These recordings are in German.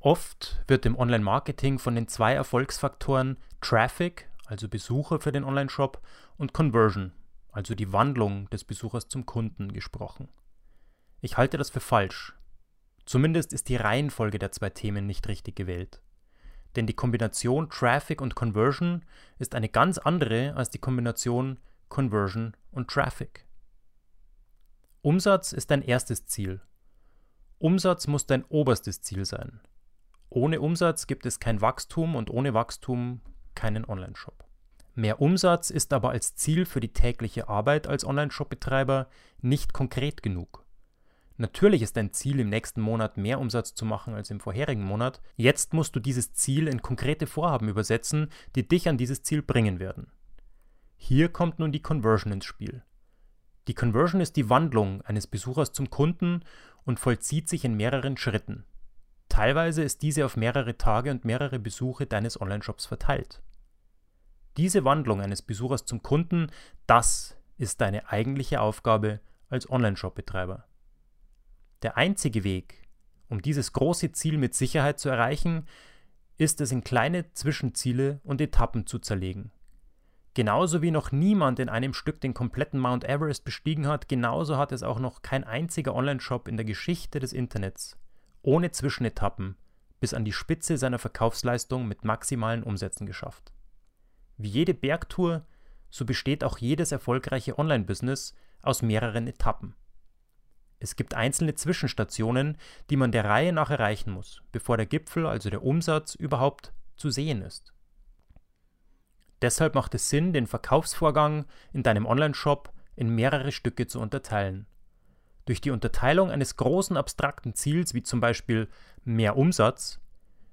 Oft wird im Online-Marketing von den zwei Erfolgsfaktoren Traffic, also Besucher für den Online-Shop, und Conversion, also die Wandlung des Besuchers zum Kunden, gesprochen. Ich halte das für falsch. Zumindest ist die Reihenfolge der zwei Themen nicht richtig gewählt. Denn die Kombination Traffic und Conversion ist eine ganz andere als die Kombination Conversion und Traffic. Umsatz ist dein erstes Ziel. Umsatz muss dein oberstes Ziel sein. Ohne Umsatz gibt es kein Wachstum und ohne Wachstum keinen Online-Shop. Mehr Umsatz ist aber als Ziel für die tägliche Arbeit als Online-Shop-Betreiber nicht konkret genug. Natürlich ist dein Ziel im nächsten Monat mehr Umsatz zu machen als im vorherigen Monat. Jetzt musst du dieses Ziel in konkrete Vorhaben übersetzen, die dich an dieses Ziel bringen werden. Hier kommt nun die Conversion ins Spiel. Die Conversion ist die Wandlung eines Besuchers zum Kunden und vollzieht sich in mehreren Schritten. Teilweise ist diese auf mehrere Tage und mehrere Besuche deines Onlineshops verteilt. Diese Wandlung eines Besuchers zum Kunden, das ist deine eigentliche Aufgabe als Onlineshop-Betreiber. Der einzige Weg, um dieses große Ziel mit Sicherheit zu erreichen, ist es in kleine Zwischenziele und Etappen zu zerlegen. Genauso wie noch niemand in einem Stück den kompletten Mount Everest bestiegen hat, genauso hat es auch noch kein einziger Online-Shop in der Geschichte des Internets ohne Zwischenetappen bis an die Spitze seiner Verkaufsleistung mit maximalen Umsätzen geschafft. Wie jede Bergtour, so besteht auch jedes erfolgreiche Online-Business aus mehreren Etappen. Es gibt einzelne Zwischenstationen, die man der Reihe nach erreichen muss, bevor der Gipfel, also der Umsatz, überhaupt zu sehen ist. Deshalb macht es Sinn, den Verkaufsvorgang in deinem Online-Shop in mehrere Stücke zu unterteilen. Durch die Unterteilung eines großen abstrakten Ziels, wie zum Beispiel mehr Umsatz,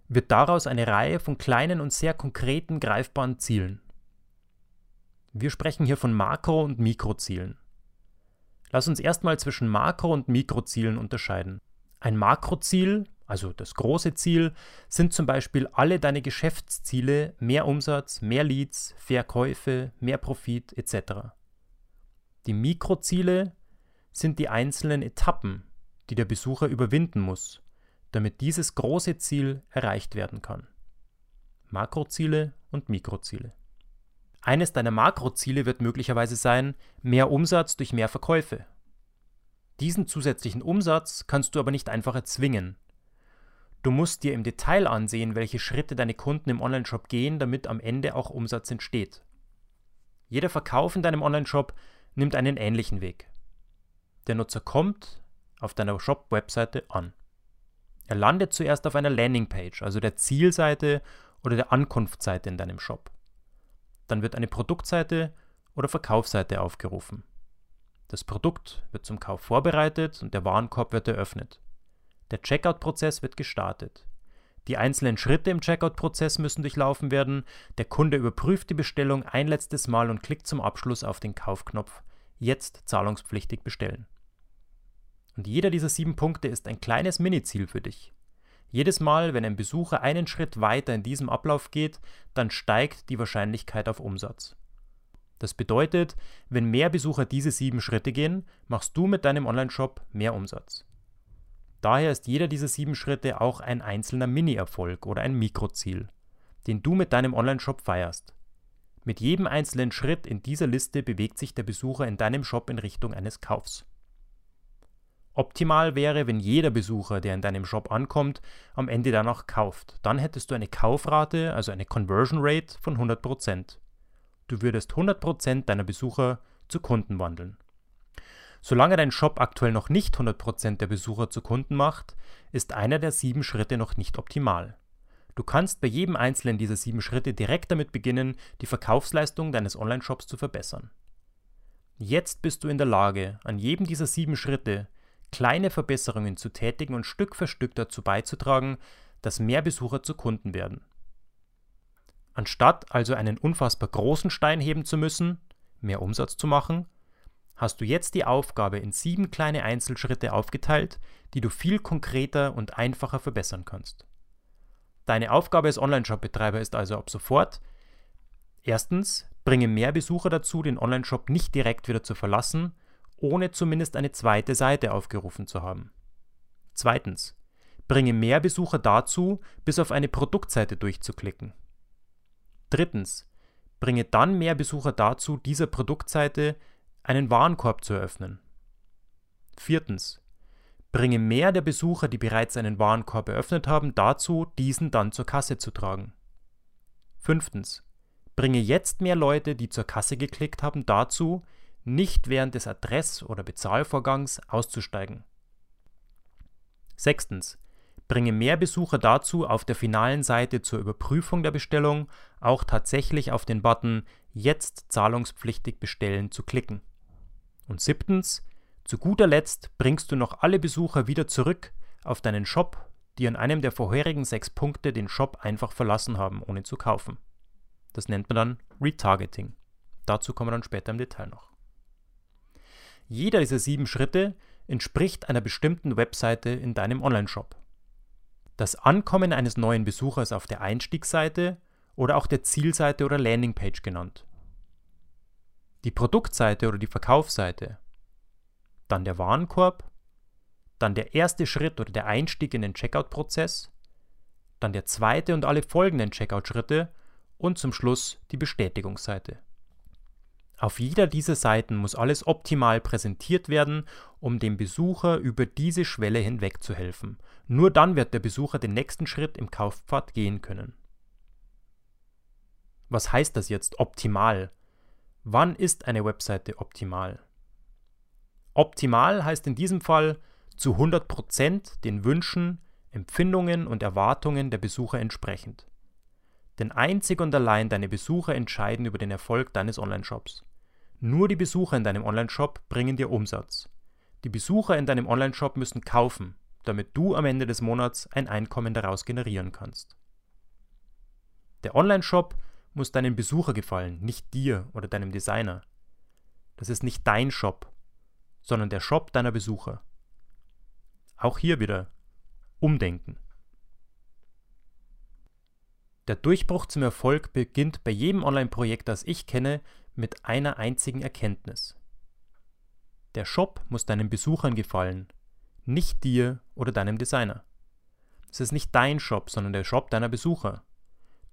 wird daraus eine Reihe von kleinen und sehr konkreten greifbaren Zielen. Wir sprechen hier von Makro- und Mikrozielen. Lass uns erstmal zwischen Makro- und Mikrozielen unterscheiden. Ein Makroziel, also das große Ziel, sind zum Beispiel alle deine Geschäftsziele, mehr Umsatz, mehr Leads, Verkäufe, mehr Profit etc. Die Mikroziele sind die einzelnen Etappen, die der Besucher überwinden muss, damit dieses große Ziel erreicht werden kann. Makroziele und Mikroziele. Eines deiner Makroziele wird möglicherweise sein, mehr Umsatz durch mehr Verkäufe. Diesen zusätzlichen Umsatz kannst du aber nicht einfach erzwingen. Du musst dir im Detail ansehen, welche Schritte deine Kunden im Onlineshop gehen, damit am Ende auch Umsatz entsteht. Jeder Verkauf in deinem Onlineshop nimmt einen ähnlichen Weg. Der Nutzer kommt auf deiner Shop-Webseite an. Er landet zuerst auf einer Landingpage, also der Zielseite oder der Ankunftsseite in deinem Shop. Dann wird eine Produktseite oder Verkaufsseite aufgerufen. Das Produkt wird zum Kauf vorbereitet und der Warenkorb wird eröffnet. Der Checkout-Prozess wird gestartet. Die einzelnen Schritte im Checkout-Prozess müssen durchlaufen werden. Der Kunde überprüft die Bestellung ein letztes Mal und klickt zum Abschluss auf den Kaufknopf Jetzt zahlungspflichtig bestellen. Und jeder dieser sieben Punkte ist ein kleines Mini-Ziel für dich. Jedes Mal, wenn ein Besucher einen Schritt weiter in diesem Ablauf geht, dann steigt die Wahrscheinlichkeit auf Umsatz. Das bedeutet, wenn mehr Besucher diese sieben Schritte gehen, machst du mit deinem Onlineshop mehr Umsatz. Daher ist jeder dieser sieben Schritte auch ein einzelner Mini-Erfolg oder ein Mikroziel, den du mit deinem Onlineshop feierst. Mit jedem einzelnen Schritt in dieser Liste bewegt sich der Besucher in deinem Shop in Richtung eines Kaufs. Optimal wäre, wenn jeder Besucher, der in deinem Shop ankommt, am Ende danach kauft. Dann hättest du eine Kaufrate, also eine Conversion Rate von 100%. Du würdest 100% deiner Besucher zu Kunden wandeln. Solange dein Shop aktuell noch nicht 100% der Besucher zu Kunden macht, ist einer der sieben Schritte noch nicht optimal. Du kannst bei jedem einzelnen dieser sieben Schritte direkt damit beginnen, die Verkaufsleistung deines Online-Shops zu verbessern. Jetzt bist du in der Lage, an jedem dieser sieben Schritte kleine Verbesserungen zu tätigen und Stück für Stück dazu beizutragen, dass mehr Besucher zu Kunden werden. Anstatt also einen unfassbar großen Stein heben zu müssen, mehr Umsatz zu machen, hast du jetzt die Aufgabe in sieben kleine Einzelschritte aufgeteilt, die du viel konkreter und einfacher verbessern kannst. Deine Aufgabe als Online-Shop-Betreiber ist also ab sofort erstens, bringe mehr Besucher dazu, den Online-Shop nicht direkt wieder zu verlassen, ohne zumindest eine zweite Seite aufgerufen zu haben. Zweitens, bringe mehr Besucher dazu, bis auf eine Produktseite durchzuklicken. Drittens, bringe dann mehr Besucher dazu, dieser Produktseite einen Warenkorb zu eröffnen. Viertens, bringe mehr der Besucher, die bereits einen Warenkorb eröffnet haben, dazu, diesen dann zur Kasse zu tragen. Fünftens, bringe jetzt mehr Leute, die zur Kasse geklickt haben, dazu, nicht während des Adress- oder Bezahlvorgangs auszusteigen. Sechstens, bringe mehr Besucher dazu, auf der finalen Seite zur Überprüfung der Bestellung auch tatsächlich auf den Button Jetzt zahlungspflichtig bestellen zu klicken. Und siebtens, zu guter Letzt bringst du noch alle Besucher wieder zurück auf deinen Shop, die an einem der vorherigen sechs Punkte den Shop einfach verlassen haben, ohne zu kaufen. Das nennt man dann Retargeting. Dazu kommen wir dann später im Detail noch. Jeder dieser sieben Schritte entspricht einer bestimmten Webseite in deinem Online-Shop. Das Ankommen eines neuen Besuchers auf der Einstiegsseite oder auch der Zielseite oder Landingpage genannt. Die Produktseite oder die Verkaufsseite. Dann der Warenkorb. Dann der erste Schritt oder der Einstieg in den Checkout-Prozess. Dann der zweite und alle folgenden Checkout-Schritte und zum Schluss die Bestätigungsseite. Auf jeder dieser Seiten muss alles optimal präsentiert werden, um dem Besucher über diese Schwelle hinweg zu helfen. Nur dann wird der Besucher den nächsten Schritt im Kaufpfad gehen können. Was heißt das jetzt optimal? Wann ist eine Webseite optimal? Optimal heißt in diesem Fall zu 100% den Wünschen, Empfindungen und Erwartungen der Besucher entsprechend. Denn einzig und allein deine Besucher entscheiden über den Erfolg deines Online-Shops. Nur die Besucher in deinem Online-Shop bringen dir Umsatz. Die Besucher in deinem Online-Shop müssen kaufen, damit du am Ende des Monats ein Einkommen daraus generieren kannst. Der Online-Shop muss deinem Besucher gefallen, nicht dir oder deinem Designer. Das ist nicht dein Shop, sondern der Shop deiner Besucher. Auch hier wieder Umdenken. Der Durchbruch zum Erfolg beginnt bei jedem Online-Projekt, das ich kenne, mit einer einzigen Erkenntnis. Der Shop muss deinen Besuchern gefallen, nicht dir oder deinem Designer. Es ist nicht dein Shop, sondern der Shop deiner Besucher.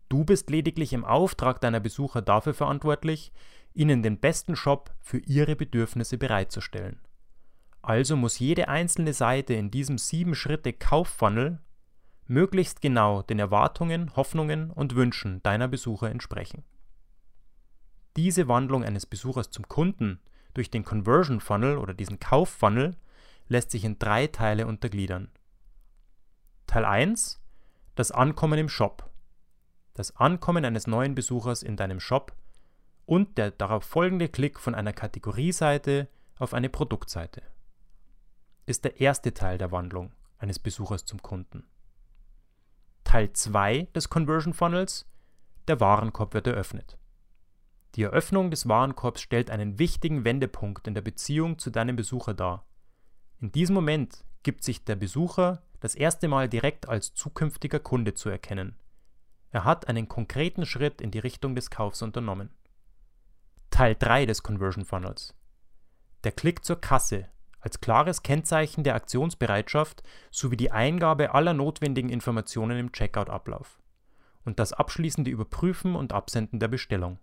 Du bist lediglich im Auftrag deiner Besucher dafür verantwortlich, ihnen den besten Shop für ihre Bedürfnisse bereitzustellen. Also muss jede einzelne Seite in diesem sieben Schritte Kauffunnel möglichst genau den Erwartungen, Hoffnungen und Wünschen deiner Besucher entsprechen. Diese Wandlung eines Besuchers zum Kunden durch den Conversion Funnel oder diesen Kauffunnel lässt sich in drei Teile untergliedern. Teil 1 das Ankommen im Shop. Das Ankommen eines neuen Besuchers in deinem Shop und der darauf folgende Klick von einer Kategorieseite auf eine Produktseite ist der erste Teil der Wandlung eines Besuchers zum Kunden. Teil 2 des Conversion Funnels, der Warenkorb wird eröffnet. Die Eröffnung des Warenkorbs stellt einen wichtigen Wendepunkt in der Beziehung zu deinem Besucher dar. In diesem Moment gibt sich der Besucher das erste Mal direkt als zukünftiger Kunde zu erkennen. Er hat einen konkreten Schritt in die Richtung des Kaufs unternommen. Teil 3 des Conversion Funnels. Der Klick zur Kasse als klares Kennzeichen der Aktionsbereitschaft sowie die Eingabe aller notwendigen Informationen im Checkout-Ablauf und das abschließende Überprüfen und Absenden der Bestellung.